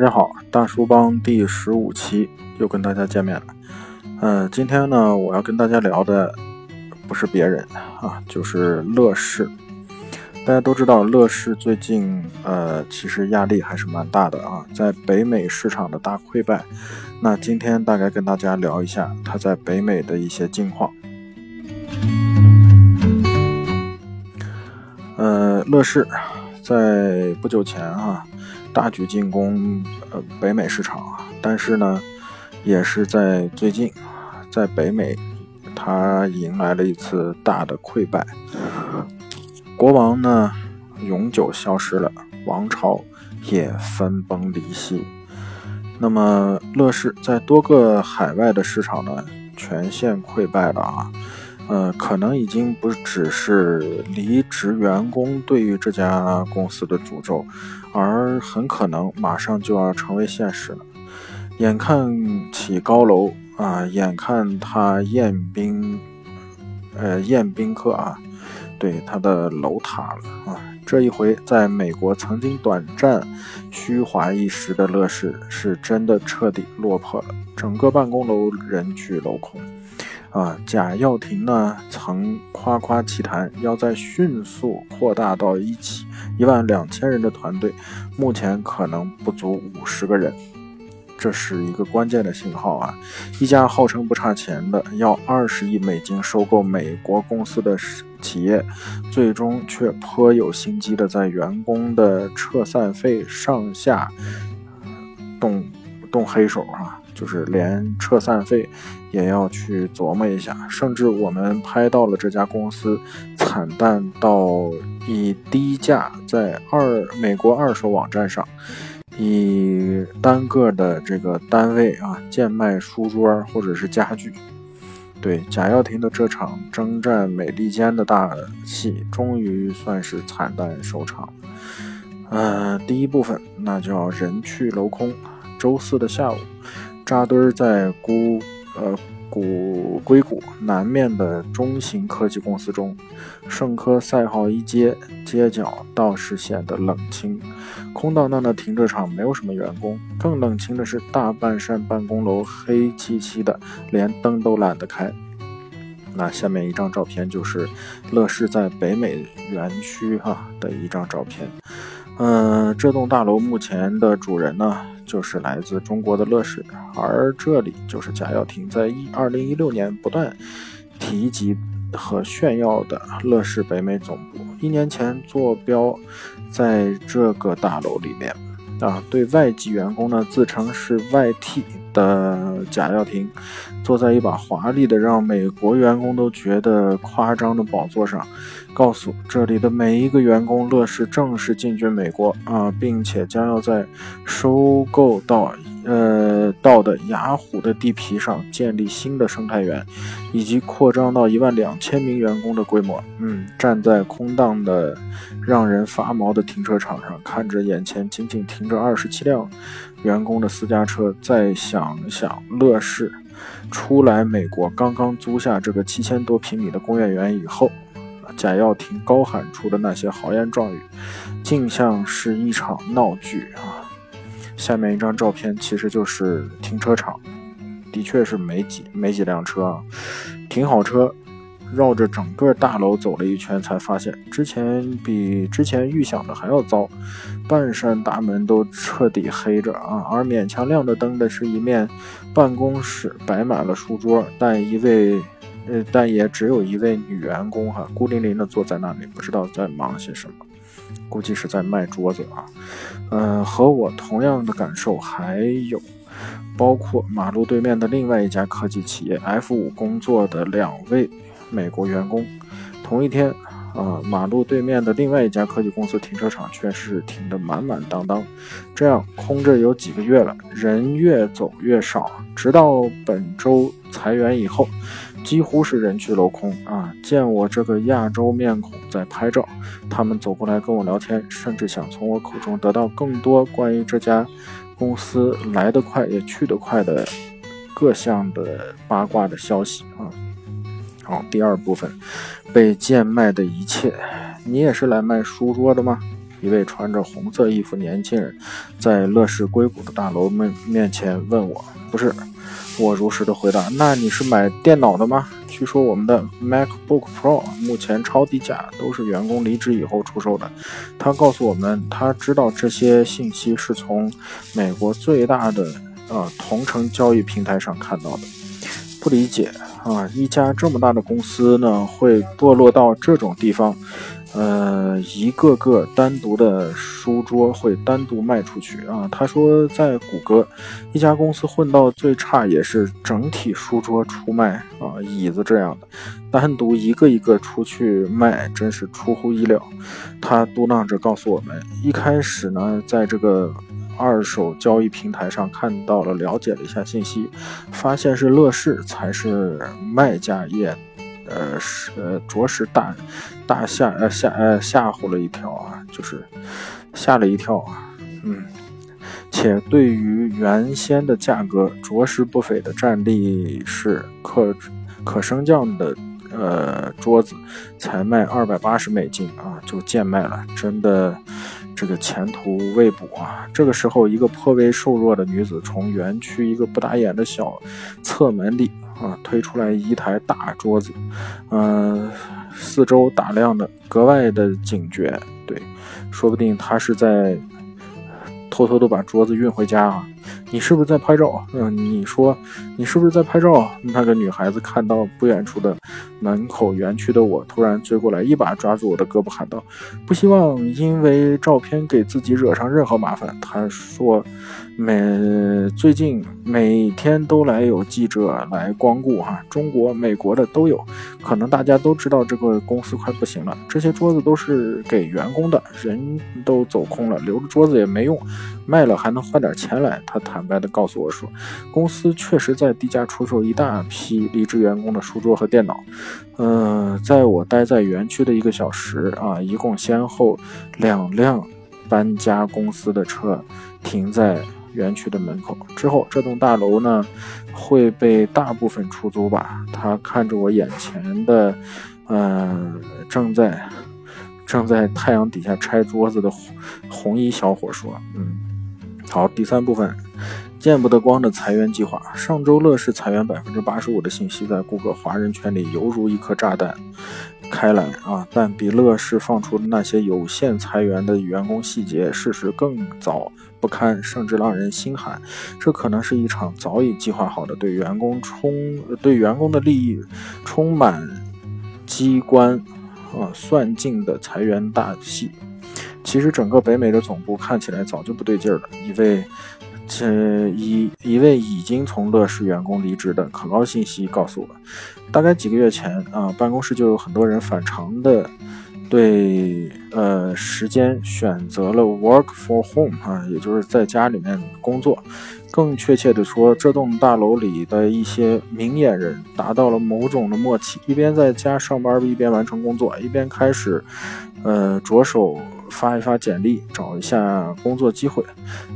大家好，大叔帮第十五期又跟大家见面了。呃，今天呢，我要跟大家聊的不是别人啊，就是乐视。大家都知道，乐视最近呃，其实压力还是蛮大的啊，在北美市场的大溃败。那今天大概跟大家聊一下它在北美的一些近况。呃，乐视在不久前啊。大举进攻呃北美市场啊，但是呢，也是在最近，在北美，它迎来了一次大的溃败，国王呢永久消失了，王朝也分崩离析。那么乐视在多个海外的市场呢全线溃败了啊。呃，可能已经不只是离职员工对于这家公司的诅咒，而很可能马上就要成为现实了。眼看起高楼啊，眼看他宴宾，呃，宴宾客啊，对他的楼塌了啊。这一回，在美国曾经短暂虚华一时的乐视，是真的彻底落魄了，整个办公楼人去楼空。啊，贾跃亭呢曾夸夸其谈，要在迅速扩大到一起一万两千人的团队，目前可能不足五十个人，这是一个关键的信号啊！一家号称不差钱的要二十亿美金收购美国公司的企业，最终却颇有心机的在员工的撤散费上下动动黑手啊！就是连撤散费也要去琢磨一下，甚至我们拍到了这家公司惨淡到以低价在二美国二手网站上以单个的这个单位啊贱卖书桌或者是家具。对贾跃亭的这场征战美利坚的大戏，终于算是惨淡收场。呃，第一部分那叫人去楼空。周四的下午。扎堆在孤呃谷硅谷南面的中型科技公司中，圣科赛号一街街角倒是显得冷清，空荡荡的停车场没有什么员工。更冷清的是，大半扇办公楼黑漆漆的，连灯都懒得开。那下面一张照片就是乐视在北美园区哈的一张照片。嗯，这栋大楼目前的主人呢？就是来自中国的乐视，而这里就是贾跃亭在一二零一六年不断提及和炫耀的乐视北美总部。一年前坐标在这个大楼里面啊，对外籍员工呢自称是外 T 的贾跃亭，坐在一把华丽的让美国员工都觉得夸张的宝座上。告诉这里的每一个员工，乐视正式进军美国啊，并且将要在收购到呃到的雅虎的地皮上建立新的生态园，以及扩张到一万两千名员工的规模。嗯，站在空荡的、让人发毛的停车场上，看着眼前仅仅停着二十七辆员工的私家车，再想想乐视出来美国刚刚租下这个七千多平米的工业园以后。贾跃亭高喊出的那些豪言壮语，竟像是一场闹剧啊！下面一张照片其实就是停车场，的确是没几没几辆车啊，停好车，绕着整个大楼走了一圈，才发现之前比之前预想的还要糟，半扇大门都彻底黑着啊，而勉强亮着灯的是一面办公室，摆满了书桌，但一位。呃，但也只有一位女员工哈，孤零零的坐在那里，不知道在忙些什么，估计是在卖桌子啊。嗯，和我同样的感受还有，包括马路对面的另外一家科技企业 F 五工作的两位美国员工，同一天。啊，马路对面的另外一家科技公司停车场却是停得满满当当，这样空着有几个月了，人越走越少，直到本周裁员以后，几乎是人去楼空啊！见我这个亚洲面孔在拍照，他们走过来跟我聊天，甚至想从我口中得到更多关于这家公司来得快也去得快的各项的八卦的消息啊！好，第二部分，被贱卖的一切，你也是来卖书桌的吗？一位穿着红色衣服年轻人在乐视硅谷的大楼面面前问我：“不是。”我如实的回答：“那你是买电脑的吗？据说我们的 MacBook Pro 目前超低价，都是员工离职以后出售的。”他告诉我们，他知道这些信息是从美国最大的呃同城交易平台上看到的。不理解啊，一家这么大的公司呢，会堕落到这种地方。呃，一个个单独的书桌会单独卖出去啊。他说，在谷歌，一家公司混到最差也是整体书桌出卖啊，椅子这样的，单独一个一个出去卖，真是出乎意料。他嘟囔着告诉我们，一开始呢，在这个二手交易平台上看到了，了解了一下信息，发现是乐视才是卖家业。呃，是呃，着实大大吓呃吓呃吓唬了一跳啊，就是吓了一跳啊，嗯，且对于原先的价格着实不菲的战力是可可升降的呃桌子，才卖二百八十美金啊，就贱卖了，真的这个前途未卜啊。这个时候，一个颇为瘦弱的女子从园区一个不打眼的小侧门里。啊，推出来一台大桌子，嗯，四周打量的格外的警觉，对，说不定她是在偷偷的把桌子运回家啊。你是不是在拍照？嗯，你说你是不是在拍照？那个女孩子看到不远处的门口园区的我，突然追过来，一把抓住我的胳膊，喊道：“不希望因为照片给自己惹上任何麻烦。”她说：“每最近每天都来有记者来光顾，哈，中国、美国的都有。可能大家都知道这个公司快不行了，这些桌子都是给员工的，人都走空了，留着桌子也没用，卖了还能换点钱来。”她坦白地告诉我说，公司确实在低价出售一大批离职员工的书桌和电脑。呃，在我待在园区的一个小时啊，一共先后两辆搬家公司的车停在园区的门口。之后，这栋大楼呢会被大部分出租吧？他看着我眼前的，呃，正在正在太阳底下拆桌子的红衣小伙说：“嗯。”好，第三部分，见不得光的裁员计划。上周乐视裁员百分之八十五的信息在谷歌华人圈里犹如一颗炸弹开来啊！但比乐视放出的那些有限裁员的员工细节，事实更早不堪，甚至让人心寒。这可能是一场早已计划好的对员工充对员工的利益充满机关啊算尽的裁员大戏。其实整个北美的总部看起来早就不对劲儿了。一位，这一一位已经从乐视员工离职的可靠信息告诉我，大概几个月前啊，办公室就有很多人反常的对呃时间选择了 work for home 啊，也就是在家里面工作。更确切的说，这栋大楼里的一些明眼人达到了某种的默契，一边在家上班，一边完成工作，一边开始呃着手。发一发简历，找一下工作机会，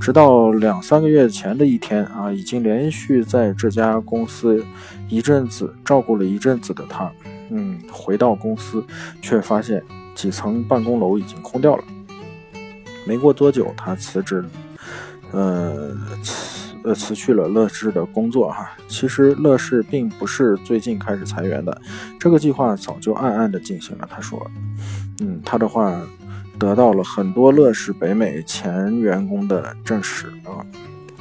直到两三个月前的一天啊，已经连续在这家公司一阵子照顾了一阵子的他，嗯，回到公司却发现几层办公楼已经空掉了。没过多久，他辞职，呃，辞呃辞去了乐视的工作哈。其实乐视并不是最近开始裁员的，这个计划早就暗暗的进行了。他说，嗯，他的话。得到了很多乐视北美前员工的证实啊。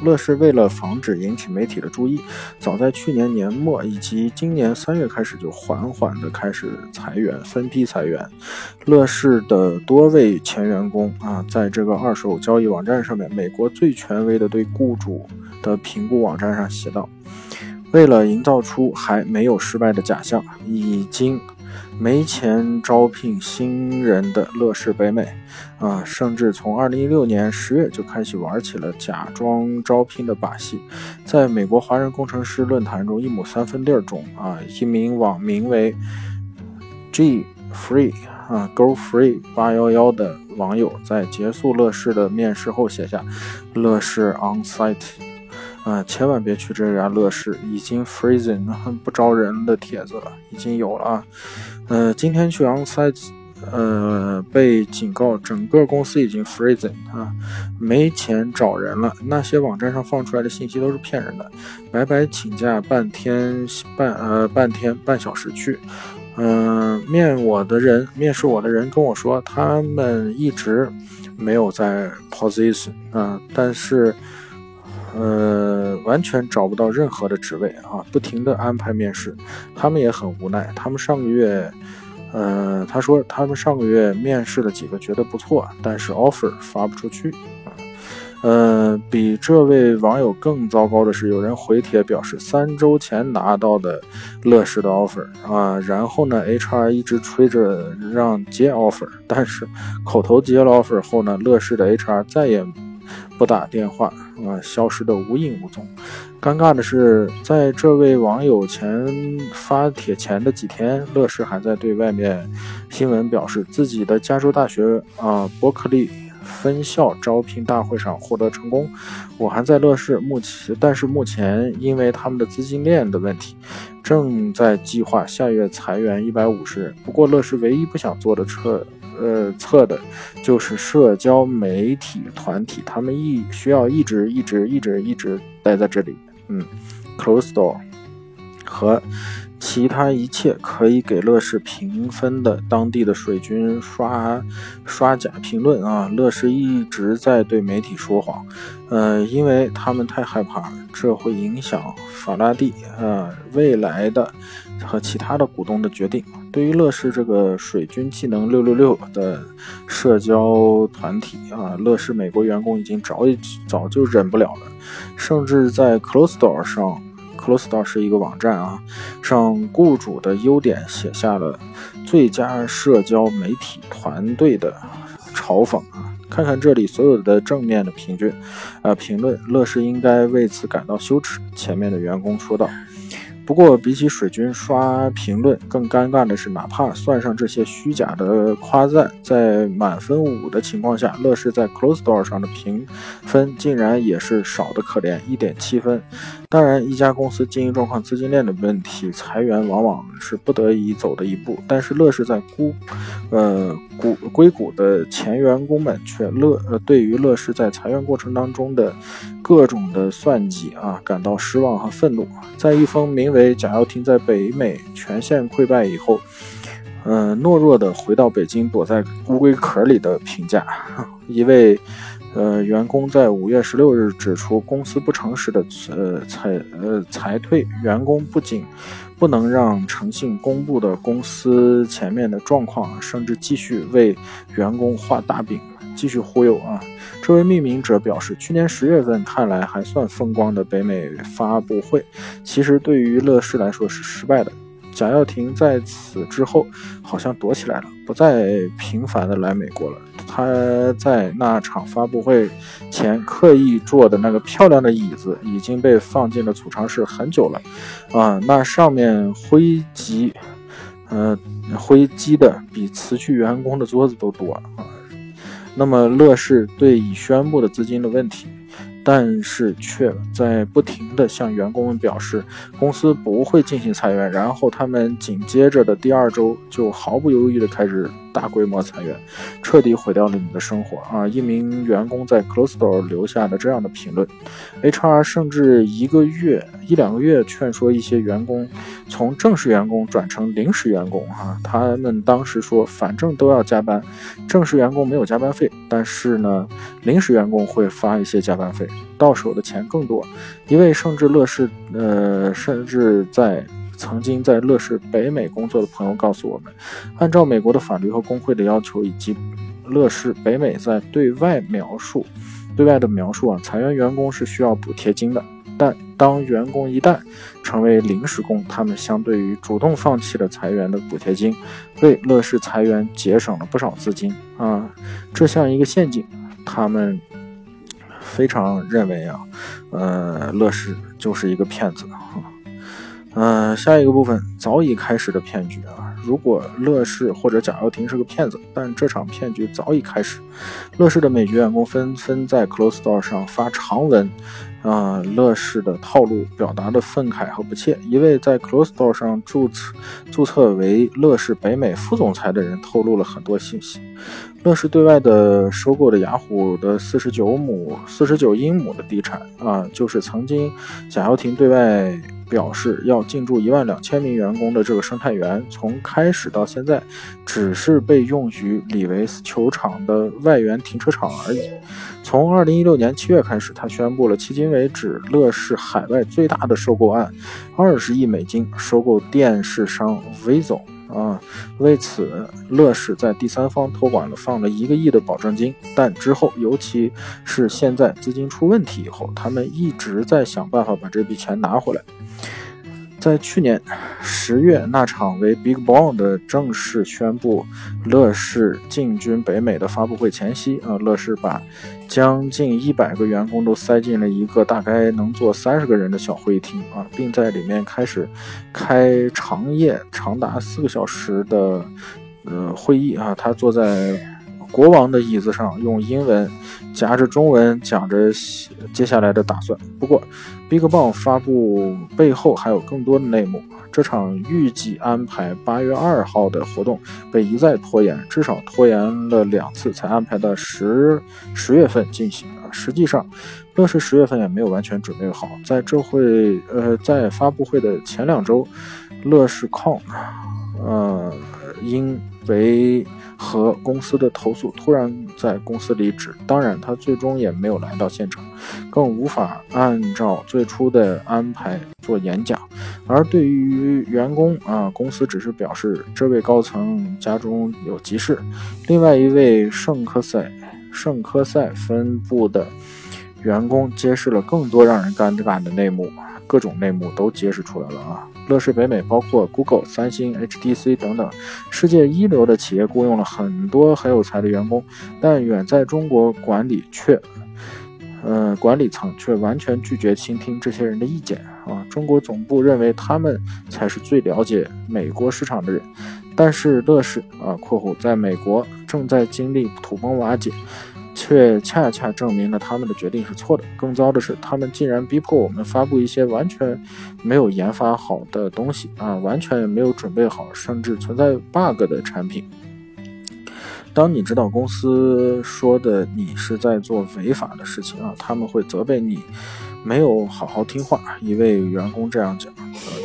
乐视为了防止引起媒体的注意，早在去年年末以及今年三月开始就缓缓的开始裁员，分批裁员。乐视的多位前员工啊，在这个二手交易网站上面，美国最权威的对雇主的评估网站上写道：“为了营造出还没有失败的假象，已经。”没钱招聘新人的乐视北美，啊，甚至从二零一六年十月就开始玩起了假装招聘的把戏。在美国华人工程师论坛中，一亩三分地儿中，啊，一名网名为 G Free 啊 Go Free 八幺幺的网友在结束乐视的面试后写下“乐视 On Site”。啊，千万别去这家乐视，已经 freezing 不招人的帖子了，已经有了啊。呃，今天去 onsite 呃，被警告整个公司已经 freezing 啊，没钱找人了。那些网站上放出来的信息都是骗人的，白白请假半天半呃半天半小时去。嗯，面我的人面试我的人跟我说，他们一直没有在 position 啊，但是。呃，完全找不到任何的职位啊，不停的安排面试，他们也很无奈。他们上个月，呃，他说他们上个月面试了几个，觉得不错，但是 offer 发不出去啊。呃，比这位网友更糟糕的是，有人回帖表示，三周前拿到的乐视的 offer 啊，然后呢，HR 一直催着让接 offer，但是口头接了 offer 后呢，乐视的 HR 再也。不打电话啊，消失的无影无踪。尴尬的是，在这位网友前发帖前的几天，乐视还在对外面新闻表示自己的加州大学啊伯克利分校招聘大会上获得成功。我还在乐视，目前但是目前因为他们的资金链的问题，正在计划下月裁员一百五十人。不过乐视唯一不想做的撤。呃，测的就是社交媒体团体，他们一需要一直一直一直一直待在这里。嗯，close door 和其他一切可以给乐视评分的当地的水军刷刷假评论啊！乐视一直在对媒体说谎，呃，因为他们太害怕这会影响法拉第呃未来的和其他的股东的决定。对于乐视这个水军技能六六六的社交团体啊，乐视美国员工已经早已早就忍不了了，甚至在 Close Door 上，Close Door 是一个网站啊，上雇主的优点写下了最佳社交媒体团队的嘲讽啊！看看这里所有的正面的评论，呃，评论，乐视应该为此感到羞耻。前面的员工说道。不过，比起水军刷评论，更尴尬的是，哪怕算上这些虚假的夸赞，在满分五的情况下，乐视在 Close Door 上的评分竟然也是少的可怜，一点七分。当然，一家公司经营状况、资金链的问题，裁员往往是不得已走的一步。但是，乐视在估，呃，股硅谷的前员工们却乐，呃，对于乐视在裁员过程当中的各种的算计啊，感到失望和愤怒。在一封名为贾跃亭在北美全线溃败以后，呃，懦弱的回到北京，躲在乌龟壳里的评价，一位。呃，员工在五月十六日指出，公司不诚实的呃裁呃裁退员工，不仅不能让诚信公布的公司前面的状况，甚至继续为员工画大饼，继续忽悠啊！这位命名者表示，去年十月份看来还算风光的北美发布会，其实对于乐视来说是失败的。贾跃亭在此之后好像躲起来了，不再频繁的来美国了。他在那场发布会前刻意坐的那个漂亮的椅子已经被放进了储藏室很久了，啊，那上面灰积，呃，灰积的比辞去员工的桌子都多啊。那么乐视对已宣布的资金的问题。但是却在不停地向员工们表示，公司不会进行裁员。然后他们紧接着的第二周就毫不犹豫地开始大规模裁员，彻底毁掉了你的生活啊！一名员工在 Close Door 留下了这样的评论：HR 甚至一个月、一两个月劝说一些员工从正式员工转成临时员工。哈，他们当时说，反正都要加班，正式员工没有加班费，但是呢，临时员工会发一些加班费。到手的钱更多。一位甚至乐视，呃，甚至在曾经在乐视北美工作的朋友告诉我们，按照美国的法律和工会的要求，以及乐视北美在对外描述、对外的描述啊，裁员员工是需要补贴金的。但当员工一旦成为临时工，他们相对于主动放弃了裁员的补贴金，为乐视裁员节省了不少资金啊，这像一个陷阱。他们。非常认为啊，呃，乐视就是一个骗子。嗯，下一个部分早已开始的骗局啊，如果乐视或者贾跃亭是个骗子，但这场骗局早已开始。乐视的美籍员工纷纷在 Close Door 上发长文。啊，乐视的套路表达的愤慨和不屑。一位在 Close Door 上注册注册为乐视北美副总裁的人透露了很多信息。乐视对外的收购的雅虎的四十九亩、四十九英亩的地产啊，就是曾经贾跃亭对外。表示要进驻一万两千名员工的这个生态园，从开始到现在，只是被用于里维斯球场的外援停车场而已。从二零一六年七月开始，他宣布了迄今为止乐视海外最大的收购案，二十亿美金收购电视商 Vizo。啊，为此，乐视在第三方托管了放了一个亿的保证金，但之后，尤其是现在资金出问题以后，他们一直在想办法把这笔钱拿回来。在去年十月那场为 Big Bang 的正式宣布乐视进军北美的发布会前夕，啊，乐视把将近一百个员工都塞进了一个大概能坐三十个人的小会议厅，啊，并在里面开始开长夜长达四个小时的呃会议，啊，他坐在国王的椅子上，用英文夹着中文讲着接下来的打算。不过，BigBang 发布背后还有更多的内幕。这场预计安排八月二号的活动被一再拖延，至少拖延了两次，才安排到十十月份进行。啊实际上，乐视十月份也没有完全准备好。在这会，呃，在发布会的前两周，乐视控呃，因为。和公司的投诉突然在公司离职，当然他最终也没有来到现场，更无法按照最初的安排做演讲。而对于员工啊，公司只是表示这位高层家中有急事。另外一位圣科塞圣科塞分部的员工揭示了更多让人尴尬的内幕，各种内幕都揭示出来了啊。乐视北美包括 Google、三星、HTC 等等世界一流的企业雇佣了很多很有才的员工，但远在中国管理却，呃，管理层却完全拒绝倾听这些人的意见啊！中国总部认为他们才是最了解美国市场的人，但是乐视啊（括弧在美国正在经历土崩瓦解）。却恰恰证明了他们的决定是错的。更糟的是，他们竟然逼迫我们发布一些完全没有研发好的东西啊，完全没有准备好，甚至存在 bug 的产品。当你知道公司说的你是在做违法的事情啊，他们会责备你。没有好好听话，一位员工这样讲。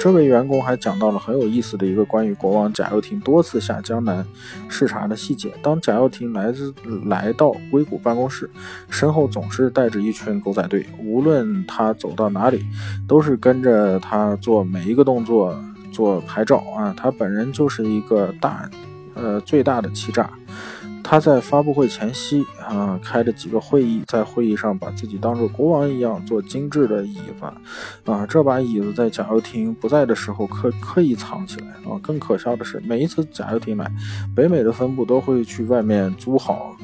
这位员工还讲到了很有意思的一个关于国王贾跃亭多次下江南视察的细节。当贾跃亭来自来到硅谷办公室，身后总是带着一群狗仔队，无论他走到哪里，都是跟着他做每一个动作，做拍照啊。他本人就是一个大，呃，最大的欺诈。他在发布会前夕啊，开了几个会议，在会议上把自己当做国王一样坐精致的椅子，啊，这把椅子在贾跃亭不在的时候刻刻意藏起来啊。更可笑的是，每一次贾跃亭来，北美的分部都会去外面租好，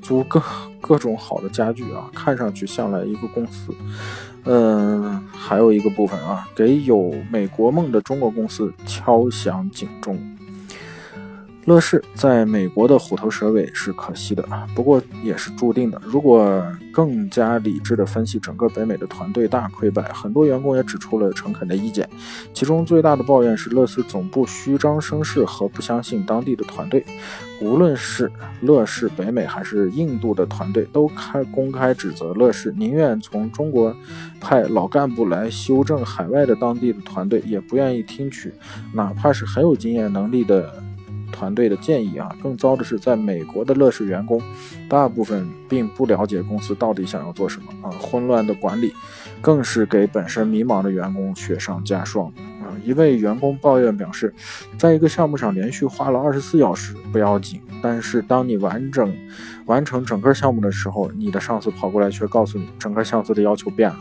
租各各种好的家具啊，看上去像来一个公司。嗯，还有一个部分啊，给有美国梦的中国公司敲响警钟。乐视在美国的虎头蛇尾是可惜的，不过也是注定的。如果更加理智地分析整个北美的团队大溃败，很多员工也指出了诚恳的意见。其中最大的抱怨是乐视总部虚张声势和不相信当地的团队。无论是乐视北美还是印度的团队，都开公开指责乐视宁愿从中国派老干部来修正海外的当地的团队，也不愿意听取哪怕是很有经验能力的。团队的建议啊，更糟的是，在美国的乐视员工，大部分并不了解公司到底想要做什么啊。混乱的管理，更是给本身迷茫的员工雪上加霜啊。一位员工抱怨表示，在一个项目上连续花了二十四小时不要紧，但是当你完整完成整个项目的时候，你的上司跑过来却告诉你，整个项目的要求变了。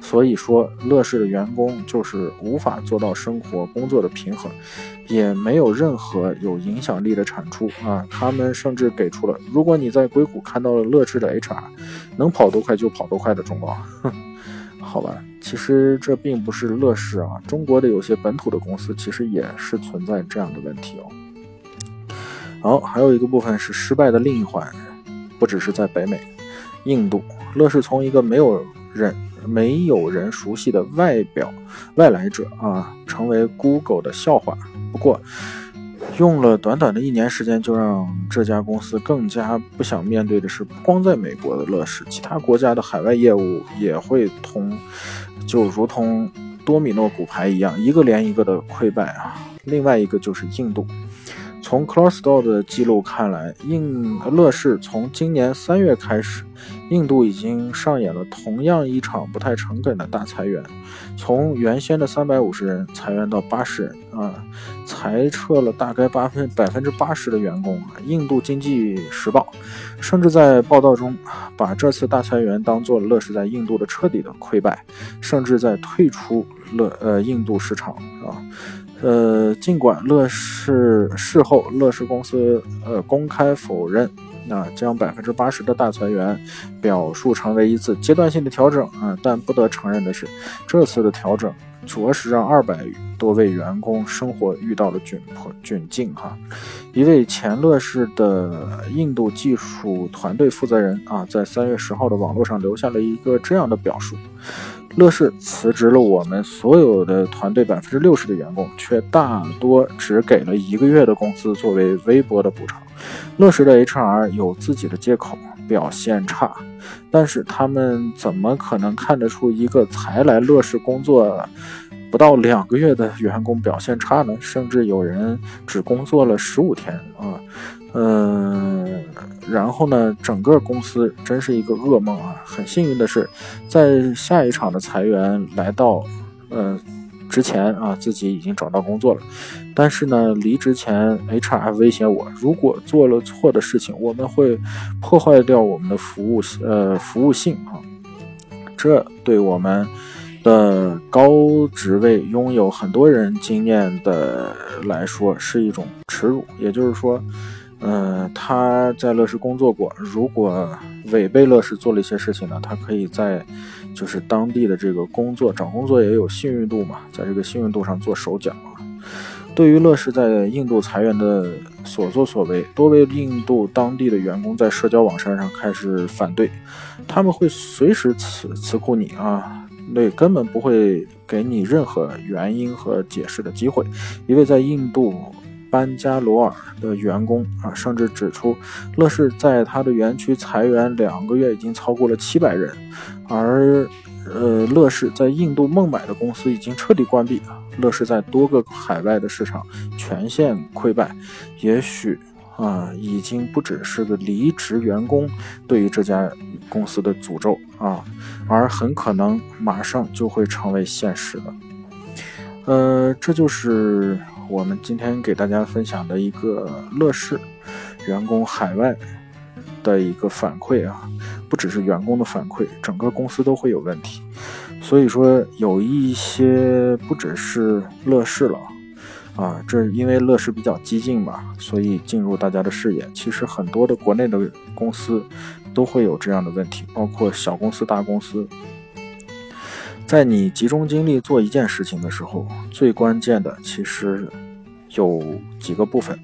所以说，乐视的员工就是无法做到生活工作的平衡，也没有任何有影响力的产出啊。他们甚至给出了，如果你在硅谷看到了乐视的 HR，能跑多快就跑多快的忠告。好吧，其实这并不是乐视啊，中国的有些本土的公司其实也是存在这样的问题哦。好，还有一个部分是失败的另一环，不只是在北美，印度，乐视从一个没有人没有人熟悉的外表外来者啊，成为 Google 的笑话。不过，用了短短的一年时间，就让这家公司更加不想面对的是，不光在美国的乐视，其他国家的海外业务也会同，就如同多米诺骨牌一样，一个连一个的溃败啊。另外一个就是印度。从 c l o s t o r 的记录看来，印乐视从今年三月开始，印度已经上演了同样一场不太诚恳的大裁员，从原先的三百五十人裁员到八十人啊，裁撤了大概八分百分之八十的员工。印度经济时报甚至在报道中把这次大裁员当做乐视在印度的彻底的溃败，甚至在退出乐呃印度市场啊。呃，尽管乐视事后乐视公司呃公开否认，那将百分之八十的大裁员表述成为一次阶段性的调整啊，但不得承认的是，这次的调整着实让二百多位员工生活遇到了窘迫窘境哈。一位前乐视的印度技术团队负责人啊，在三月十号的网络上留下了一个这样的表述。乐视辞职了我们所有的团队百分之六十的员工，却大多只给了一个月的工资作为微薄的补偿。乐视的 HR 有自己的借口，表现差，但是他们怎么可能看得出一个才来乐视工作不到两个月的员工表现差呢？甚至有人只工作了十五天啊，嗯。然后呢，整个公司真是一个噩梦啊！很幸运的是，在下一场的裁员来到，呃，之前啊，自己已经找到工作了。但是呢，离职前，HR 威胁我，如果做了错的事情，我们会破坏掉我们的服务，呃，服务性啊。这对我们的高职位、拥有很多人经验的来说是一种耻辱。也就是说。呃，他在乐视工作过，如果违背乐视做了一些事情呢，他可以在就是当地的这个工作找工作也有信誉度嘛，在这个信誉度上做手脚啊。对于乐视在印度裁员的所作所为，多位印度当地的员工在社交网站上开始反对，他们会随时辞辞库你啊，那根本不会给你任何原因和解释的机会。一位在印度。班加罗尔的员工啊，甚至指出，乐视在他的园区裁员两个月已经超过了七百人，而呃，乐视在印度孟买的公司已经彻底关闭了。乐视在多个海外的市场全线溃败，也许啊，已经不只是个离职员工对于这家公司的诅咒啊，而很可能马上就会成为现实的。呃，这就是我们今天给大家分享的一个乐视员工海外的一个反馈啊，不只是员工的反馈，整个公司都会有问题。所以说，有一些不只是乐视了啊，这因为乐视比较激进嘛，所以进入大家的视野。其实很多的国内的公司都会有这样的问题，包括小公司、大公司。在你集中精力做一件事情的时候，最关键的其实有几个部分：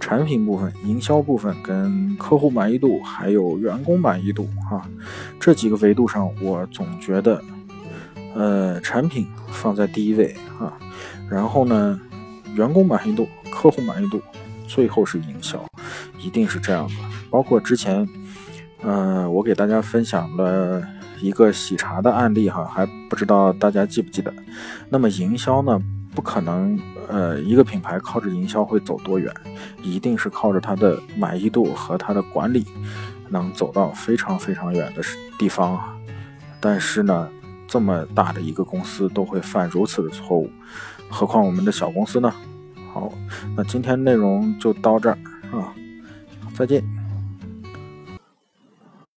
产品部分、营销部分、跟客户满意度，还有员工满意度。哈，这几个维度上，我总觉得，呃，产品放在第一位啊，然后呢，员工满意度、客户满意度，最后是营销，一定是这样的。包括之前，呃，我给大家分享了。一个喜茶的案例哈，还不知道大家记不记得？那么营销呢，不可能，呃，一个品牌靠着营销会走多远，一定是靠着它的满意度和它的管理，能走到非常非常远的地方啊。但是呢，这么大的一个公司都会犯如此的错误，何况我们的小公司呢？好，那今天内容就到这儿啊，再见。